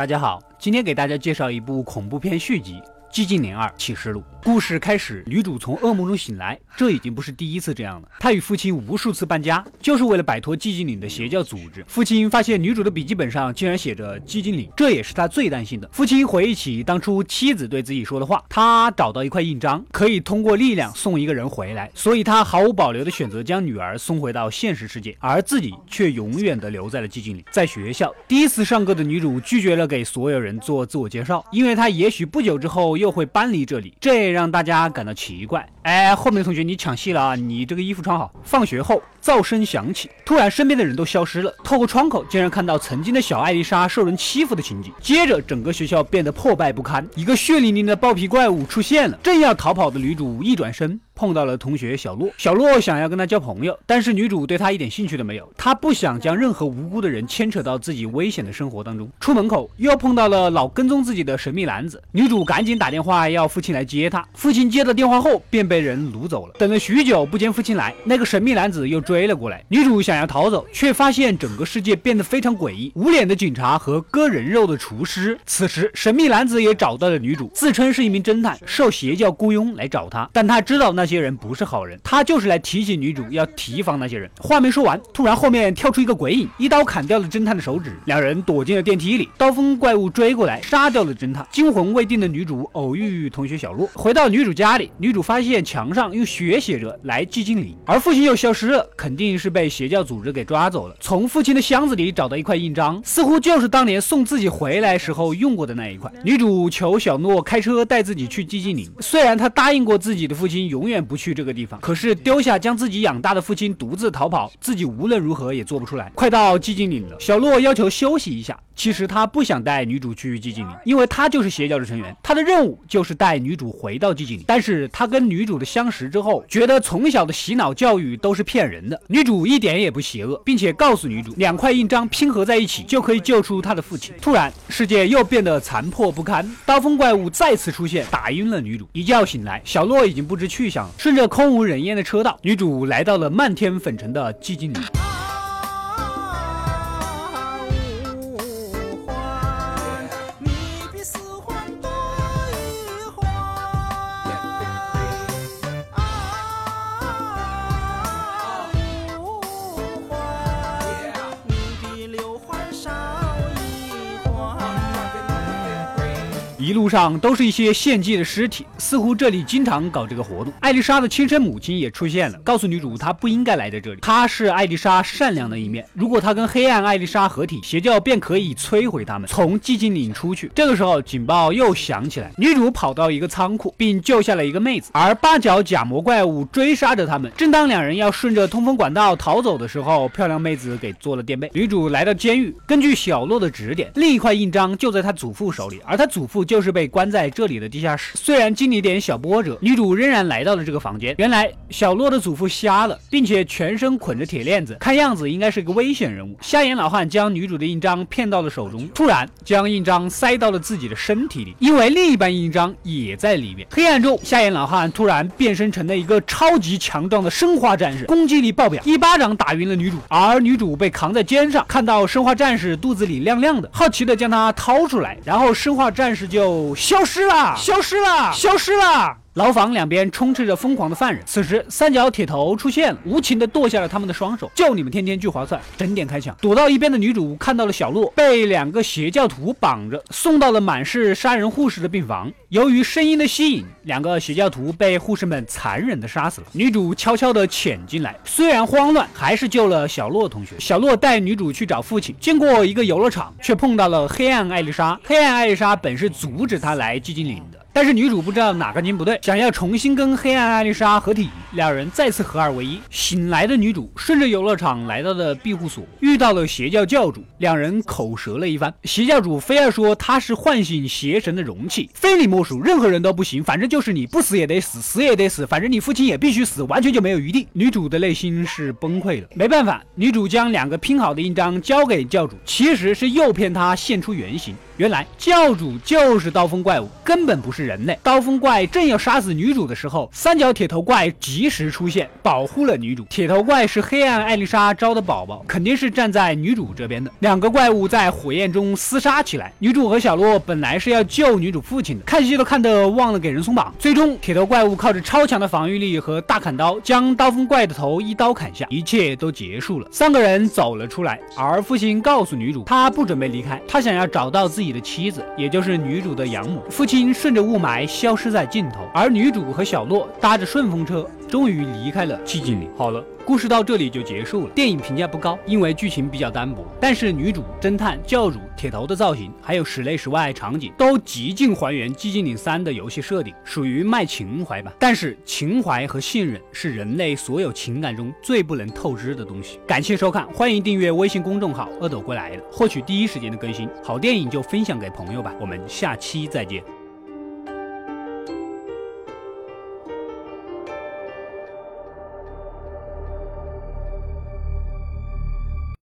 大家好，今天给大家介绍一部恐怖片续集。《寂静岭二启示录》故事开始，女主从噩梦中醒来，这已经不是第一次这样了。她与父亲无数次搬家，就是为了摆脱寂静岭的邪教组织。父亲发现女主的笔记本上竟然写着“寂静岭”，这也是他最担心的。父亲回忆起当初妻子对自己说的话，他找到一块印章，可以通过力量送一个人回来，所以他毫无保留地选择将女儿送回到现实世界，而自己却永远地留在了寂静岭。在学校，第一次上课的女主拒绝了给所有人做自我介绍，因为她也许不久之后。又会搬离这里，这让大家感到奇怪。哎，后面的同学你抢戏了啊！你这个衣服穿好。放学后，噪声响起，突然身边的人都消失了。透过窗口，竟然看到曾经的小艾丽莎受人欺负的情景。接着，整个学校变得破败不堪，一个血淋淋的暴皮怪物出现了。正要逃跑的女主一转身。碰到了同学小洛，小洛想要跟他交朋友，但是女主对他一点兴趣都没有。她不想将任何无辜的人牵扯到自己危险的生活当中。出门口又碰到了老跟踪自己的神秘男子，女主赶紧打电话要父亲来接她。父亲接到电话后便被人掳走了。等了许久不见父亲来，那个神秘男子又追了过来。女主想要逃走，却发现整个世界变得非常诡异，无脸的警察和割人肉的厨师。此时神秘男子也找到了女主，自称是一名侦探，受邪教雇佣来找他，但他知道那。些人不是好人，他就是来提醒女主要提防那些人。话没说完，突然后面跳出一个鬼影，一刀砍掉了侦探的手指。两人躲进了电梯里，刀锋怪物追过来，杀掉了侦探。惊魂未定的女主偶遇同学小洛，回到女主家里，女主发现墙上用血写着“来寂静岭”，而父亲又消失了，肯定是被邪教组织给抓走了。从父亲的箱子里找到一块印章，似乎就是当年送自己回来时候用过的那一块。女主求小诺开车带自己去寂静岭，虽然他答应过自己的父亲永远。不去这个地方，可是丢下将自己养大的父亲独自逃跑，自己无论如何也做不出来。快到寂静岭了，小诺要求休息一下。其实他不想带女主去寂静岭，因为他就是邪教的成员，他的任务就是带女主回到寂静岭。但是他跟女主的相识之后，觉得从小的洗脑教育都是骗人，女主一点也不邪恶，并且告诉女主，两块印章拼合在一起就可以救出她的父亲。突然，世界又变得残破不堪，刀锋怪物再次出现，打晕了女主。一觉醒来，小洛已经不知去向了。顺着空无人烟的车道，女主来到了漫天粉尘的寂静岭。一路上都是一些献祭的尸体，似乎这里经常搞这个活动。艾丽莎的亲生母亲也出现了，告诉女主她不应该来在这里。她是艾丽莎善良的一面，如果她跟黑暗艾丽莎合体，邪教便可以摧毁他们，从寂静岭出去。这个时候警报又响起来，女主跑到一个仓库，并救下了一个妹子，而八角假魔怪物追杀着他们。正当两人要顺着通风管道逃走的时候，漂亮妹子给做了垫背。女主来到监狱，根据小洛的指点，另一块印章就在她祖父手里，而她祖父就。就是被关在这里的地下室，虽然经历点小波折，女主仍然来到了这个房间。原来小洛的祖父瞎了，并且全身捆着铁链子，看样子应该是个危险人物。瞎眼老汉将女主的印章骗到了手中，突然将印章塞到了自己的身体里，因为另一半印章也在里面。黑暗中，瞎眼老汉突然变身成了一个超级强壮的生化战士，攻击力爆表，一巴掌打晕了女主。而女主被扛在肩上，看到生化战士肚子里亮亮的，好奇的将它掏出来，然后生化战士就。消失了，消失了，消失了。牢房两边充斥着疯狂的犯人，此时三角铁头出现了，无情的剁下了他们的双手。就你们天天聚划算，整点开抢。躲到一边的女主看到了小洛被两个邪教徒绑着，送到了满是杀人护士的病房。由于声音的吸引，两个邪教徒被护士们残忍的杀死了。女主悄悄的潜进来，虽然慌乱，还是救了小洛同学。小洛带女主去找父亲，经过一个游乐场，却碰到了黑暗艾丽莎。黑暗艾丽莎本是阻止他来寂静岭。但是女主不知道哪根筋不对，想要重新跟黑暗艾丽莎合体，两人再次合二为一。醒来的女主顺着游乐场来到了庇护所，遇到了邪教教主，两人口舌了一番。邪教主非要说他是唤醒邪神的容器，非你莫属，任何人都不行，反正就是你不死也得死，死也得死，反正你父亲也必须死，完全就没有余地。女主的内心是崩溃的，没办法，女主将两个拼好的印章交给教主，其实是诱骗他现出原形。原来教主就是刀锋怪物，根本不是人类。刀锋怪正要杀死女主的时候，三角铁头怪急及时出现，保护了女主。铁头怪是黑暗艾丽莎招的宝宝，肯定是站在女主这边的。两个怪物在火焰中厮杀起来。女主和小洛本来是要救女主父亲的，看戏都看得忘了给人松绑。最终，铁头怪物靠着超强的防御力和大砍刀，将刀锋怪的头一刀砍下，一切都结束了。三个人走了出来，而父亲告诉女主，他不准备离开，他想要找到自己的妻子，也就是女主的养母。父亲顺着雾霾消失在尽头，而女主和小洛搭着顺风车。终于离开了寂静岭。好了，故事到这里就结束了。电影评价不高，因为剧情比较单薄。但是女主、侦探、教主、铁头的造型，还有室内室外场景，都极尽还原《寂静岭三》的游戏设定，属于卖情怀吧。但是情怀和信任是人类所有情感中最不能透支的东西。感谢收看，欢迎订阅微信公众号“阿斗归来了”，获取第一时间的更新。好电影就分享给朋友吧。我们下期再见。